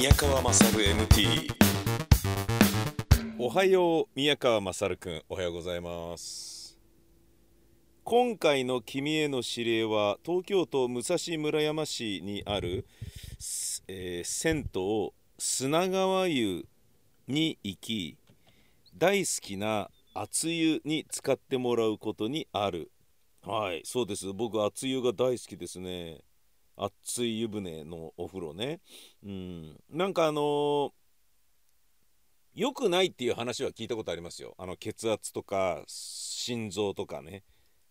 宮川勝 MT おはよう宮川勝くんおはようございます。今回の君への指令は東京都武蔵村山市にある、えー、銭湯砂川湯に行き大好きな熱湯に使ってもらうことにある。はいそうです。僕熱湯が大好きですね。熱い湯船のお風呂ねうんなんかあのー良くないっていう話は聞いたことありますよ。あの血圧とか心臓とかね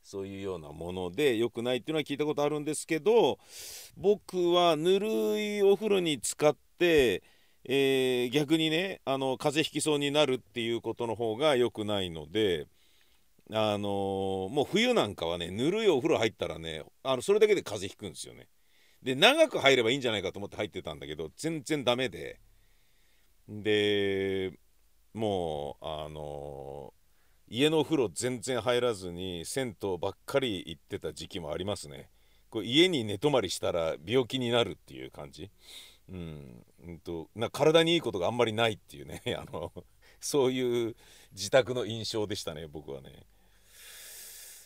そういうようなもので良くないっていうのは聞いたことあるんですけど僕はぬるいお風呂に使って、えー、逆にねあの風邪ひきそうになるっていうことの方が良くないので。あのー、もう冬なんかはねぬるいお風呂入ったらねあのそれだけで風邪ひくんですよね。で長く入ればいいんじゃないかと思って入ってたんだけど全然ダメで。でもうあの家のお風呂全然入らずに銭湯ばっかり行ってた時期もありますね。こう家に寝泊まりしたら病気になるっていう感じ。うん、ん。とな体にいいことがあんまりないっていうね。あのそういう自宅の印象でしたね僕はね。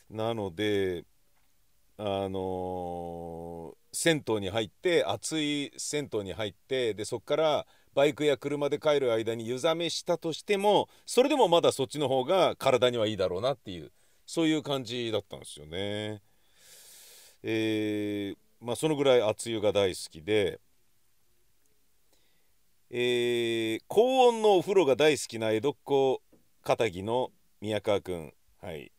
なのであのー、銭湯に入って熱い銭湯に入ってでそこからバイクや車で帰る間に湯冷めしたとしてもそれでもまだそっちの方が体にはいいだろうなっていうそういう感じだったんですよね。えー、まあそのぐらい熱湯が大好きで、えー、高温のお風呂が大好きな江戸っ子片木の宮川くん。はい。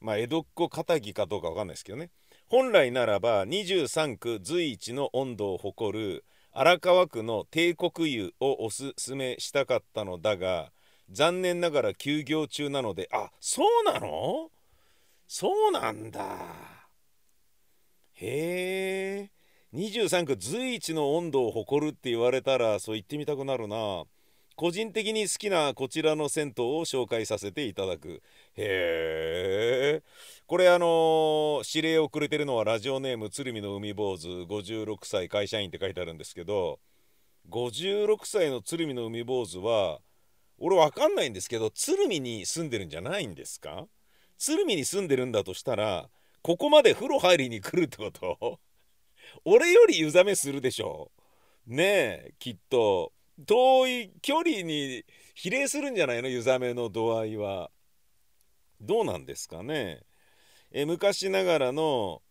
まあ江戸っ子片木かどうかわかんないですけどね。本来ならば23区随一の温度を誇る荒川区の帝国湯をおすすめしたかったのだが残念ながら休業中なのであそうなの？そうなんだ。へえ。23区随一の温度を誇るって言われたらそう言ってみたくなるな。個人的に好きなこちらの銭湯を紹介させていただく。へえこれあの、指令をくれてるのはラジオネーム鶴見の海坊主56歳会社員って書いてあるんですけど56歳の鶴見の海坊主は俺わかんないんですけど鶴見に住んでるんじゃないんですか？鶴見に住んでるんだとしたらここまで風呂入りに来るってこと？俺より湯冷めするでしょ？ねえきっと。遠い距離に比例するんじゃないの？湯冷めの度合いは。どうなんですかね？え昔ながらの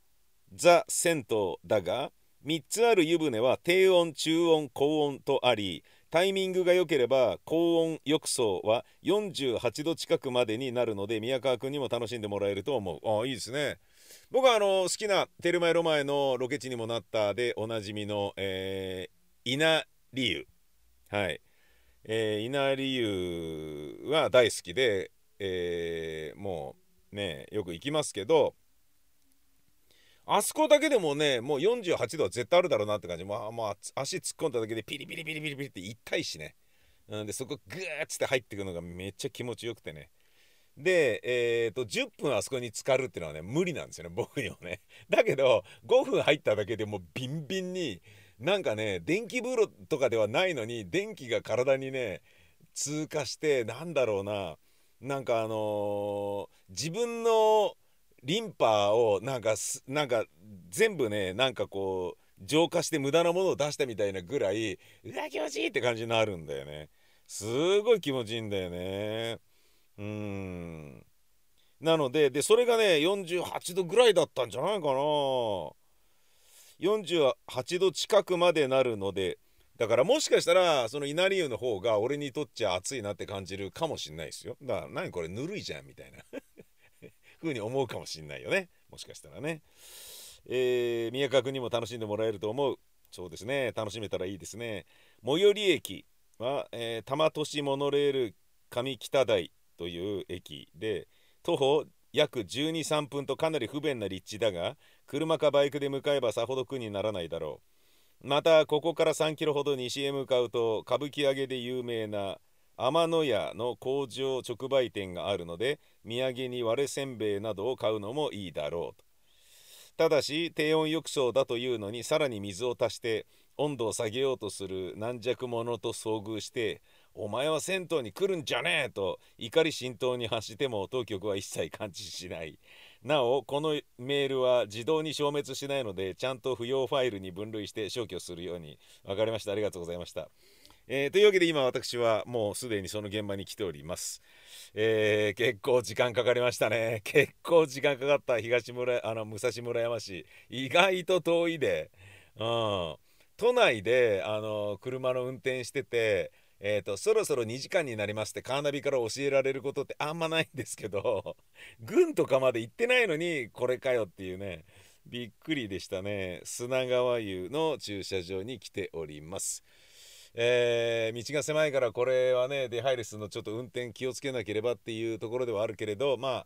ザ・銭湯だが3つある湯船は低温中温高温とありタイミングが良ければ高温浴槽は48度近くまでになるので宮川君にも楽しんでもらえると思う。ああいいですね。僕はあの好きなテルマエロマエのロケ地にもなったでおなじみの、えー、稲荷湯。はい。えー、稲荷湯は大好きで、えー、もうね、よく行きますけど、あそこだけでもね、もう48度は絶対あるだろうなって感じ。まあ、まあ、足突っ込んだだけでピリピリピリピリピリって痛いしね。うん、で、そこグーッつって入ってくのがめっちゃ気持ちよくてね。で、えーと、10分あそこに浸かるっていうのはね無理なんですよね僕にはねだけど5分入っただけでもうビンビンになんかね電気風呂とかではないのに電気が体にね通過してなんだろうななんかあのー、自分のリンパをなんかなんか全部ねなんかこう浄化して無駄なものを出したみたいなぐらいうわ気持ちいいって感じになるんだよね。すごい気持ちいいんだよね。うん。なのででそれがね48度ぐらいだったんじゃないかな。48度近くまでなるのでだからもしかしたらその稲荷湯の方が俺にとっちゃ暑いなって感じるかもしんないですよ。だから何これぬるいじゃんみたいな。風に思うかもしんないよね。もしかしたらね。えー、宮川君にも楽しんでもらえると思う。そうですね。楽しめたらいいですね。最寄り駅は、えー、多摩都市モノレール上北台という駅で徒歩約123分とかなり不便な立地だが車かバイクで向かえばさほど苦にならないだろう。またここから3キロほど西へ向かうと歌舞伎揚げで有名な天野屋の工場直売店があるので土産に割れせんべいなどを買うのもいいだろう。とただし低温浴槽だというのにさらに水を足して温度を下げようとする軟弱者と遭遇して「お前は銭湯に来るんじゃねえ!」と怒り心頭に発しても当局は一切感知しない。なおこのメールは自動に消滅しないのでちゃんと不要ファイルに分類して消去するように。分かりました。ありがとうございました、えー、というわけで今私はもうすでにその現場に来ております、えー、結構時間かかりましたね。結構時間かかった。東村あの武蔵村山市。意外と遠いで。うん。都内であの車の運転しててえーと、そろそろ2時間になりますってカーナビから教えられることってあんまないんですけど 軍とかまで行ってないのにこれかよっていうねびっくりでしたね砂川湯の駐車場に来ております。えー、道が狭いからこれはね出入りするのちょっと運転気をつけなければっていうところではあるけれどま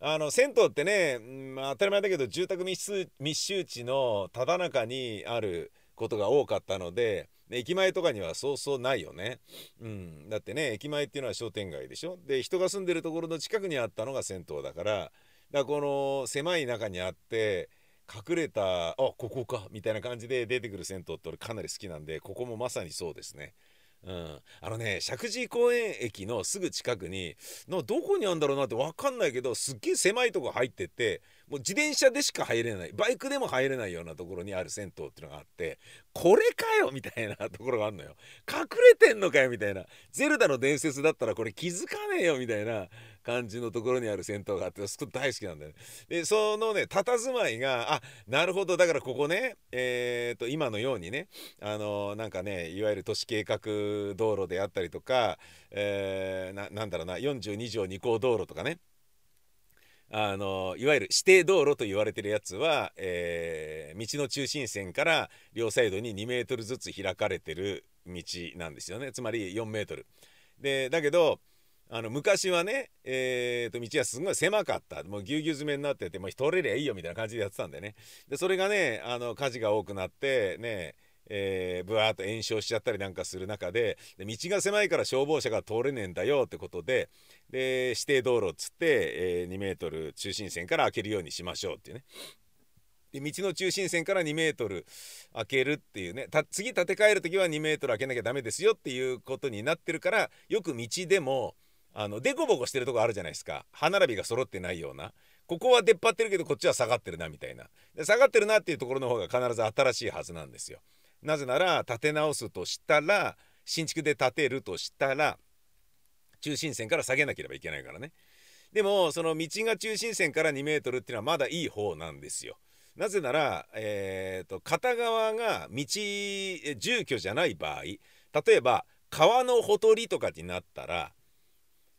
ああの銭湯ってね、まあ、当たり前だけど住宅密集地のただ中にあることが多かったのでで駅前とかにはそうそうないよね。うん、だってね駅前っていうのは商店街でしょで人が住んでるところの近くにあったのが銭湯だからだからこの狭い中にあって隠れたあここかみたいな感じで出てくる銭湯って俺かなり好きなんでここもまさにそうですね。うん、あのね石神井公園駅のすぐ近くにのどこにあるんだろうなって分かんないけどすっげえ狭いとこ入っててもう自転車でしか入れないバイクでも入れないようなところにある銭湯っていうのがあってこれかよみたいなところがあるのよ。隠れてんのかよみたいな。ゼルダの伝説だったらこれ気づかねえよみたいな。感じのところにある銭湯があってすごく大好きなんだよね。でそのね佇まいがあなるほどだからここねえー、と今のようにねあのなんかねいわゆる都市計画道路であったりとか、えー、なんだろうな42条二項道路とかねあのいわゆる指定道路と言われてるやつは、えー、道の中心線から両サイドに2メートルずつ開かれてる道なんですよねつまり4メートル。でだけどあの昔はね、えー、と道はすごい狭かった。もうぎゅうぎゅう詰めになっててもう通れりゃいいよみたいな感じでやってたんでね。でそれがねあの火事が多くなってねえー、ブワーッと炎症しちゃったりなんかする中でで道が狭いから消防車が通れねえんだよってことでで指定道路っつって、えー、2メートル中心線から開けるようにしましょうっていうね。で道の中心線から2メートル開けるっていうね。次建て替える時は2メートル開けなきゃダメですよっていうことになってるからよく道でもあのデコボコしてるとこあるじゃないですか。歯並びが揃ってないような。ここは出っ張ってるけどこっちは下がってるなみたいな。で下がってるなっていうところの方が必ず新しいはずなんですよ。なぜなら建て直すとしたら新築で建てるとしたら中心線から下げなければいけないからね。でもその道が中心線から2メートルっていうのはまだいい方なんですよ。なぜなら、えーと、片側が道住居じゃない場合例えば川のほとりとかになったら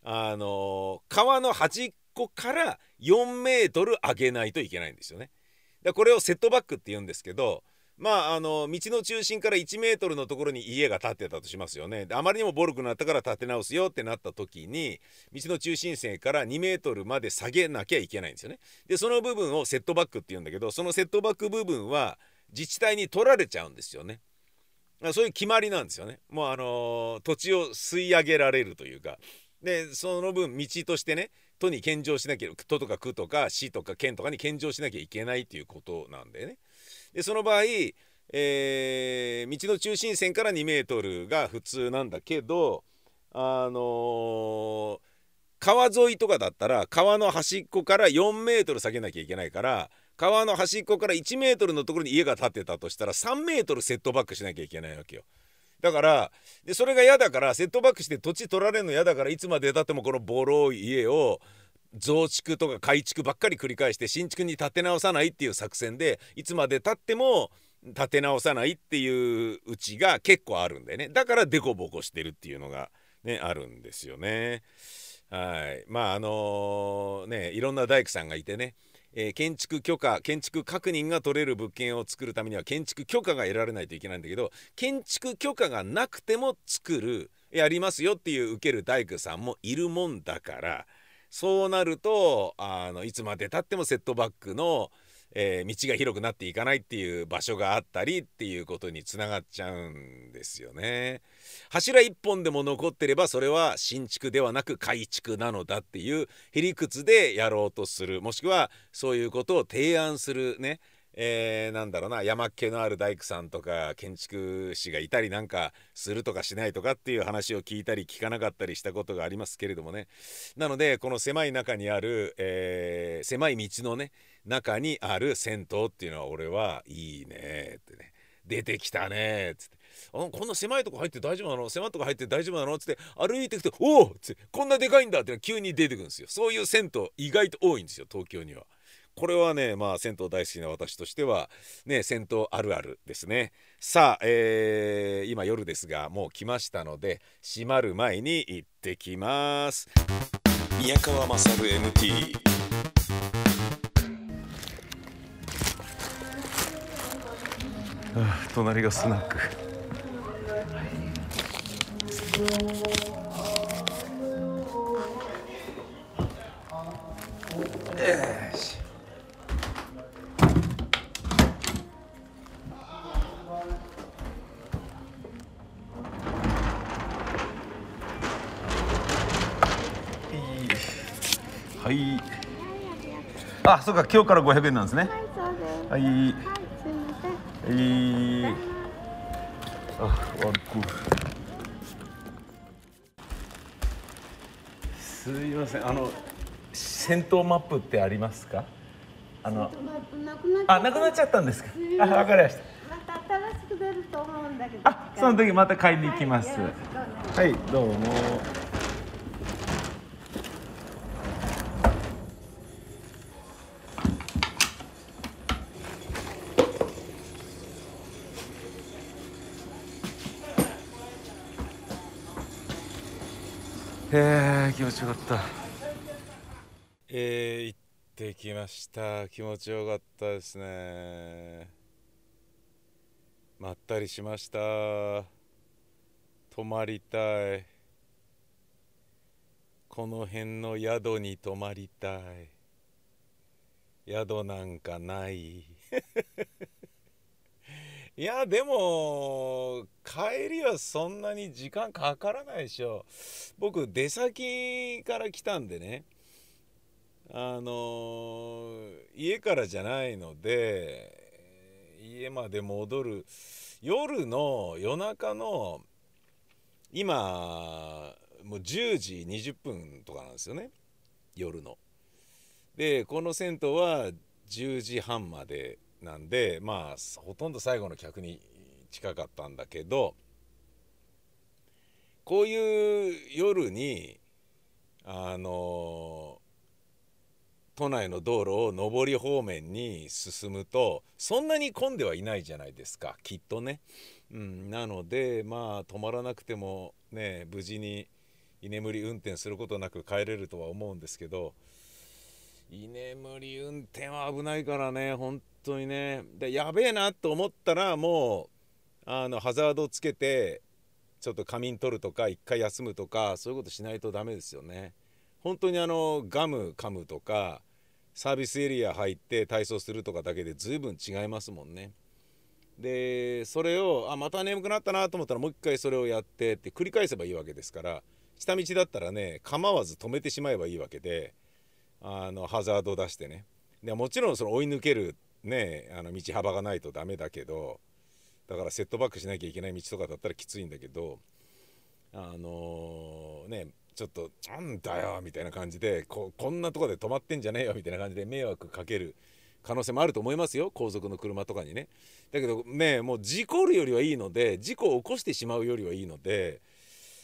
あの川の端っこから4メートル上げないといけないんですよね。でこれをセットバックって言うんですけどまああの道の中心から1メートルのところに家が建ってたとしますよね。であまりにもボルクになったから建て直すよってなった時に道の中心線から2メートルまで下げなきゃいけないんですよね。でその部分をセットバックって言うんだけどそのセットバック部分は自治体に取られちゃうんですよね。そういう決まりなんですよね。もうあの、土地を吸い上げられるというか。でその分道としてね都に献上しなきゃ都とか区とか市とか県とかに献上しなきゃいけないっていうことなんでねでその場合、えー、道の中心線から2メートルが普通なんだけどあのー、川沿いとかだったら川の端っこから4メートル下げなきゃいけないから川の端っこから1メートルのところに家が建ってたとしたら3メートルセットバックしなきゃいけないわけよ。だからでそれが嫌だからセットバックして土地取られるの嫌だからいつまでたってもこのボロい家を増築とか改築ばっかり繰り返して新築に建て直さないっていう作戦でいつまでたっても建て直さないっていううちが結構あるんでね。だからデコボコしてるっていうのがねあるんですよね。はい。まああのー、ねいろんな大工さんがいてね。えー、建築許可建築確認が取れる物件を作るためには建築許可が得られないといけないんだけど建築許可がなくても作るやりますよっていう受ける大工さんもいるもんだからそうなるとあのいつまでたってもセットバックの、えー、道が広くなっていかないっていう場所があったりっていうことにつながっちゃうんですよね。柱一本でも残ってればそれは新築ではなく改築なのだっていうへりくつでやろうとするもしくはそういうことを提案するねえー、なんだろうな山っ気のある大工さんとか建築士がいたりなんかするとかしないとかっていう話を聞いたり聞かなかったりしたことがありますけれどもねなのでこの狭い中にある、えー、狭い道のね中にある銭湯っていうのは俺はいいねってね出てきたねっつってあこんな狭いとこ入って大丈夫なの？狭いとこ入って大丈夫なのっつって歩いていくと「おお!」っつって「こんなでかいんだ!」って急に出てくるんですよそういう銭湯意外と多いんですよ東京には。これはねまあ銭湯大好きな私としてはね銭湯あるあるですね。さあ、えー、今夜ですがもう来ましたので閉まる前に行ってきます。宮川勝 MT あ隣がスナック。あそうか今日から500円なんですね。はい、そうです。はい。はい、すいません。はい。あワンコすいません。あの戦闘マップってありますか？あのまなくなっちゃあなくなっちゃったんですか？あわかりました。また新しく出ると思うんだけど。あその時また買いに行きます。はいはいどうもへえ気持ちよかった。えー、行ってきました。気持ちよかったですね。まったりしました。泊まりたい。この辺の宿に泊まりたい。宿なんかない。いやでも帰りはそんなに時間かからないでしょ。僕出先から来たんでね。あの家からじゃないので家まで戻る。夜の夜中の今もう10時20分とかなんですよね。夜の。でこの銭湯は10時半までなんでまあほとんど最後の客に近かったんだけどこういう夜にあの都内の道路を上り方面に進むとそんなに混んではいないじゃないですかきっとね。うん、なのでまあ止まらなくてもね無事に居眠り運転することなく帰れるとは思うんですけど居眠り運転は危ないからね本当にねでやべえなと思ったらもうあのハザードをつけてちょっと仮眠取るとか一回休むとかそういうことしないとダメですよね。本当にあのガム噛むとかサービスエリア入って体操するとかだけで随分違いますもんね。でそれをあまた眠くなったなと思ったらもう一回それをやってって繰り返せばいいわけですから下道だったらね構わず止めてしまえばいいわけであのハザードを出してね。でもちろんその追い抜けるねあの道幅がないとダメだけどだからセットバックしなきゃいけない道とかだったらきついんだけどあのーねちょっと「なんだよ」みたいな感じでここんなとこで止まってんじゃねえよみたいな感じで迷惑かける可能性もあると思いますよ後続の車とかにね。だけどねもう事故るよりはいいので事故を起こしてしまうよりはいいので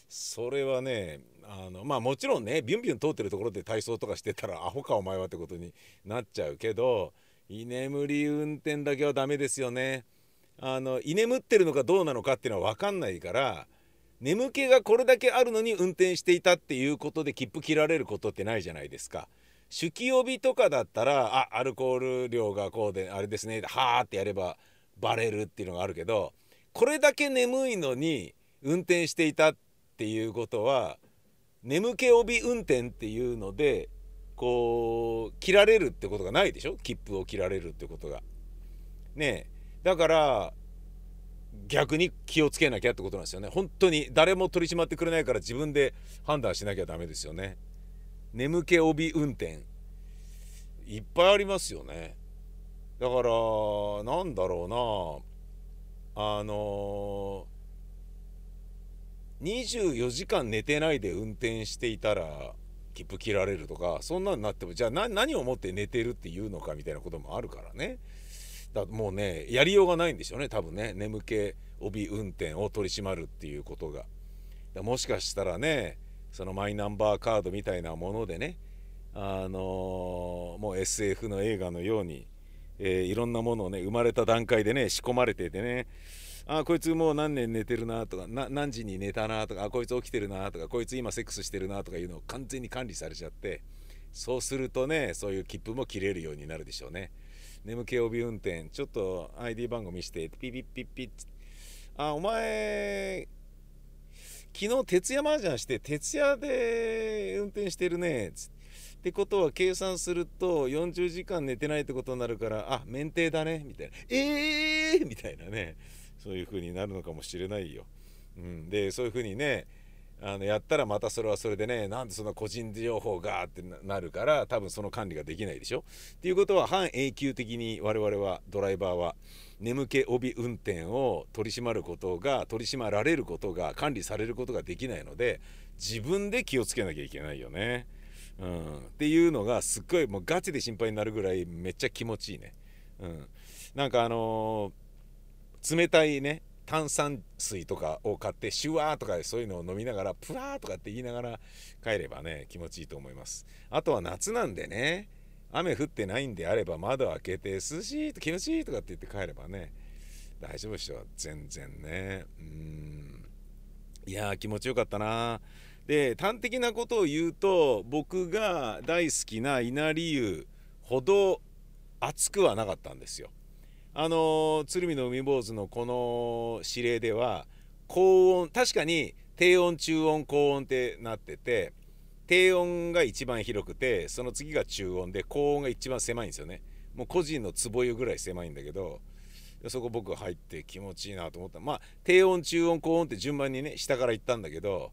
それはねあのまあもちろんねビュンビュン通ってるところで体操とかしてたらアホかお前はってことになっちゃうけど居眠り運転だけはダメですよね。あの居眠ってるのかどうなのかっていうのは分かんないから眠気がこれだけあるのに運転していたっていうことで切符切られることってないじゃないですか。酒気帯びとかだったらあアルコール量がこうであれですねはーってやればバレるっていうのがあるけどこれだけ眠いのに運転していたっていうことは眠気帯び運転っていうのでこう切られるってことがないでしょ？切符を切られるってことが。ねえだから逆に気をつけなきゃってことなんですよね。本当に誰も取り締まってくれないから自分で判断しなきゃダメですよね。眠気帯運転。いっぱいありますよね。だからなんだろうな。あの24時間寝てないで運転していたら切符切られるとかそんなになってもじゃあ何をもって寝てるっていうのかみたいなこともあるからね。だもうねやりようがないんでしょうね。多分ね。眠気帯運転を取り締まるっていうことが。だもしかしたらねそのマイナンバーカードみたいなものでねあのー、もう SF の映画のように、えー、いろんなものをね生まれた段階でね仕込まれててねあこいつもう何年寝てるなとか何時に寝たなとかあこいつ起きてるなとかこいつ今セックスしてるなとかいうのを完全に管理されちゃってそうするとねそういう切符も切れるようになるでしょうね。眠気帯運転ちょっと ID 番号見してピピッピッピッあお前昨日徹夜麻雀して徹夜で運転してるねつって。ことは計算すると40時間寝てないってことになるからあ免停だねみたいな。ええー、みたいなね。そういう風になるのかもしれないよ。うん、でそういう風にねあのやったらまたそれはそれでねなんでそんな個人情報がってなるから多分その管理ができないでしょ？っていうことは半永久的に我々はドライバーは眠気帯運転を取り締まることが取り締まられることが管理されることができないので自分で気をつけなきゃいけないよね。うん、っていうのがすっごいもうガチで心配になるぐらいめっちゃ気持ちいいね。うん、なんかあのー冷たいね炭酸水とかを買ってシュワーとかそういうのを飲みながらプラーとかって言いながら帰ればね気持ちいいと思います。あとは夏なんでね雨降ってないんであれば窓開けて涼しいと気持ちいいとかって言って帰ればね大丈夫でしょ全然ね。うん。いやー気持ちよかったな。で端的なことを言うと僕が大好きな稲荷湯ほど熱くはなかったんですよ。あの鶴見の海坊主のこの指令では高音確かに低音中音高音ってなってて低音が一番広くてその次が中音で高音が一番狭いんですよね。もう個人の壺湯ぐらい狭いんだけどそこ僕入って気持ちいいなと思った。まあ低音中音高音って順番にね下から行ったんだけど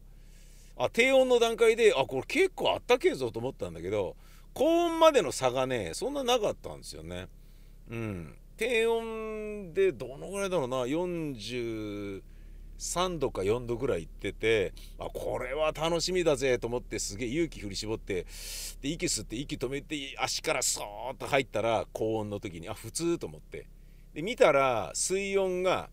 あ低音の段階であこれ結構あったけえぞと思ったんだけど高音までの差がねそんななかったんですよね。うん。低温でどのぐらいだろうな？43度か4度ぐらいいっててあこれは楽しみだぜと思ってすげえ勇気振り絞ってで息吸って息止めて足からそーっと入ったら高温の時にあ普通と思って。で見たら水温が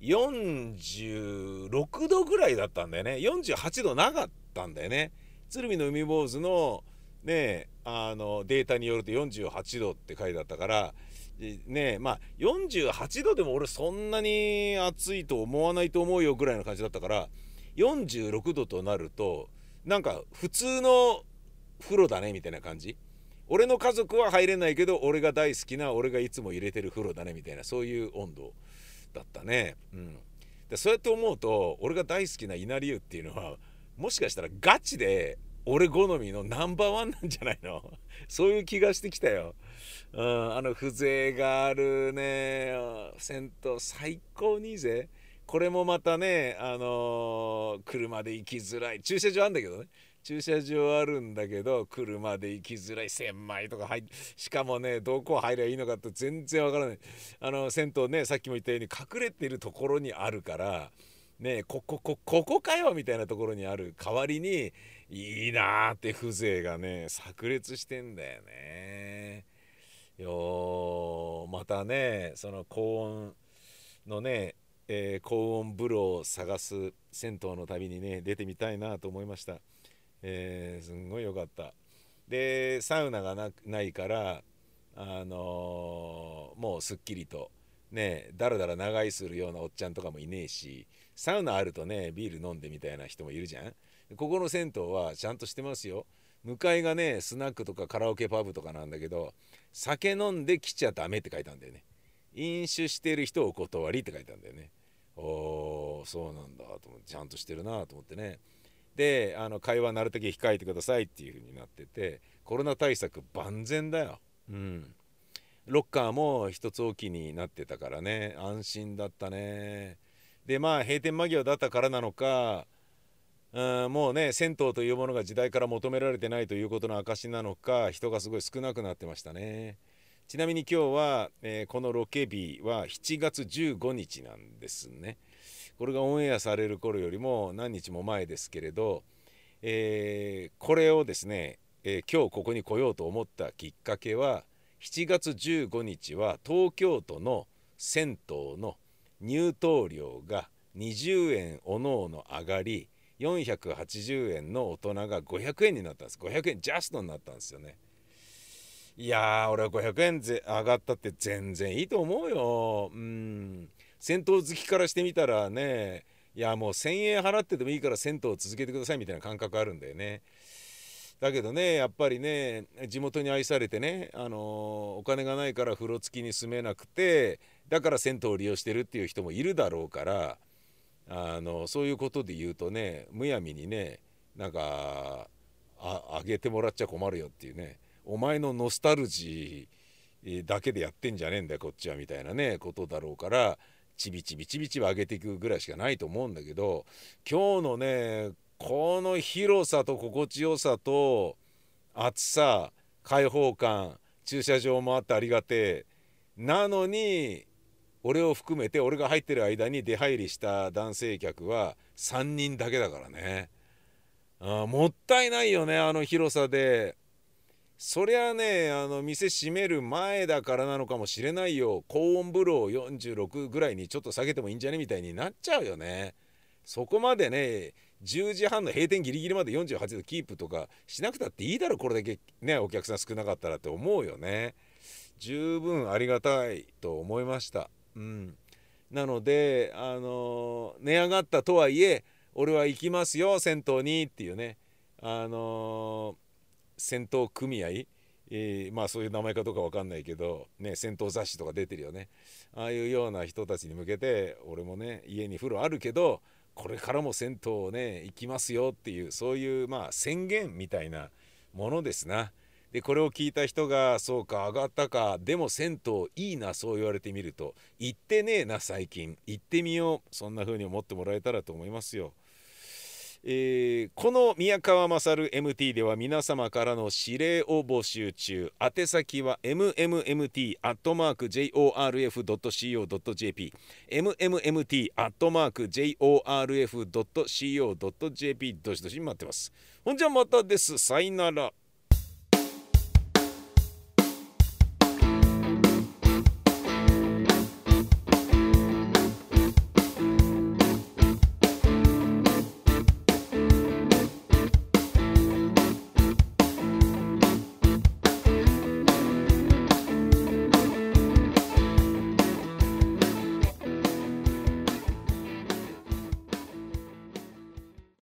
46度ぐらいだったんだよね。48度なかったんだよね。鶴見の海坊主のねあのデータによると48度って書いてあったからねまあ48度でも俺そんなに暑いと思わないと思うよぐらいの感じだったから46度となるとなんか普通の風呂だねみたいな感じ。俺の家族は入れないけど俺が大好きな俺がいつも入れてる風呂だねみたいなそういう温度だったね。うん。でそうやって思うと俺が大好きな稲荷湯っていうのはもしかしたらガチで俺好みのナンバーワンなんじゃないの？そういう気がしてきたよ。うん、あの風情があるね銭湯最高にいいぜ。これもまたね、あのー、車で行きづらい。駐車場あるんだけどね。駐車場あるんだけど車で行きづらい。狭いとか入しかもねどこ入りゃいいのかって全然わからない。あの銭湯ねさっきも言ったように隠れてるところにあるからねこここここかよみたいなところにある。代わりにいいなーって風情がね炸裂してんだよね。よまたねその高温のね、えー、高温風呂を探す銭湯の旅にね出てみたいなと思いました。えー、すんごい良かった。でサウナがないからあのー、もうすっきりとねだらだら長居するようなおっちゃんとかもいねえしサウナあるとねビール飲んでみたいな人もいるじゃんここの銭湯はちゃんとしてますよ向かいがねスナックとかカラオケパブとかなんだけど酒飲んで来ちゃダメって書いたんだよね。飲酒してる人お断りって書いたんだよね。おーそうなんだと思ってちゃんとしてるなと思ってね。であの会話なるだけ控えてくださいっていう風になっててコロナ対策万全だよ。うん。ロッカーも一つ置きになってたからね。安心だったね。でまあ閉店間際だったからなのかうんもうね銭湯というものが時代から求められてないということの証なのか人がすごい少なくなってましたね。ちなみに今日は、えーこのロケ日は7月15日なんですね。これがオンエアされる頃よりも何日も前ですけれど、えーこれをですね、えー今日ここに来ようと思ったきっかけは7月15日は東京都の銭湯の入湯料が20円おのおの上がり480円の大人が500円になったんです。500円ジャストになったんですよね。いやー俺は500円ぜ上がったって全然いいと思うよ。うん。銭湯好きからしてみたらねいやもう1,000円払ってでもいいから銭湯を続けてくださいみたいな感覚あるんだよね。だけどねやっぱりね地元に愛されてね、あのーお金がないから風呂付きに住めなくてだから銭湯を利用してるっていう人もいるだろうからあのそういうことで言うとねむやみにねなんかあげてもらっちゃ困るよっていうねお前のノスタルジーだけでやってんじゃねえんだよこっちはみたいなねことだろうからちびちびちびちび上げていくぐらいしかないと思うんだけど今日のねこの広さと心地よさと暑さ開放感駐車場もあってありがてえなのに俺を含めて俺が入ってる間に出入りした男性客は3人だけだからね。あーもったいないよねあの広さで。そりゃねあの店閉める前だからなのかもしれないよ。高温風呂を46ぐらいにちょっと下げてもいいんじゃねみたいになっちゃうよね。そこまでね10時半の閉店ギリギリまで48度キープとかしなくたっていいだろこれだけねお客さん少なかったらって思うよね。十分ありがたいと思いました。うん。なのであの値上がったとはいえ俺は行きますよ銭湯にっていうね。あの銭湯組合。えーまあそういう名前かどうかわかんないけど、ね、銭湯雑誌とか出てるよね。ああいうような人たちに向けて俺もね家に風呂あるけどこれからも銭湯をね行きますよっていうそういうまあ宣言みたいなものですな。でこれを聞いた人がそうか上がったかでも銭湯いいなそう言われてみると行ってねえな最近。行ってみようそんな風に思ってもらえたらと思いますよ。えーこの宮川勝 MT では皆様からの指令を募集中。宛先は mmmt.jorf.co.jp mmmt.jorf.co.jp どしどし待ってます。ほんじゃまたです。さいなら。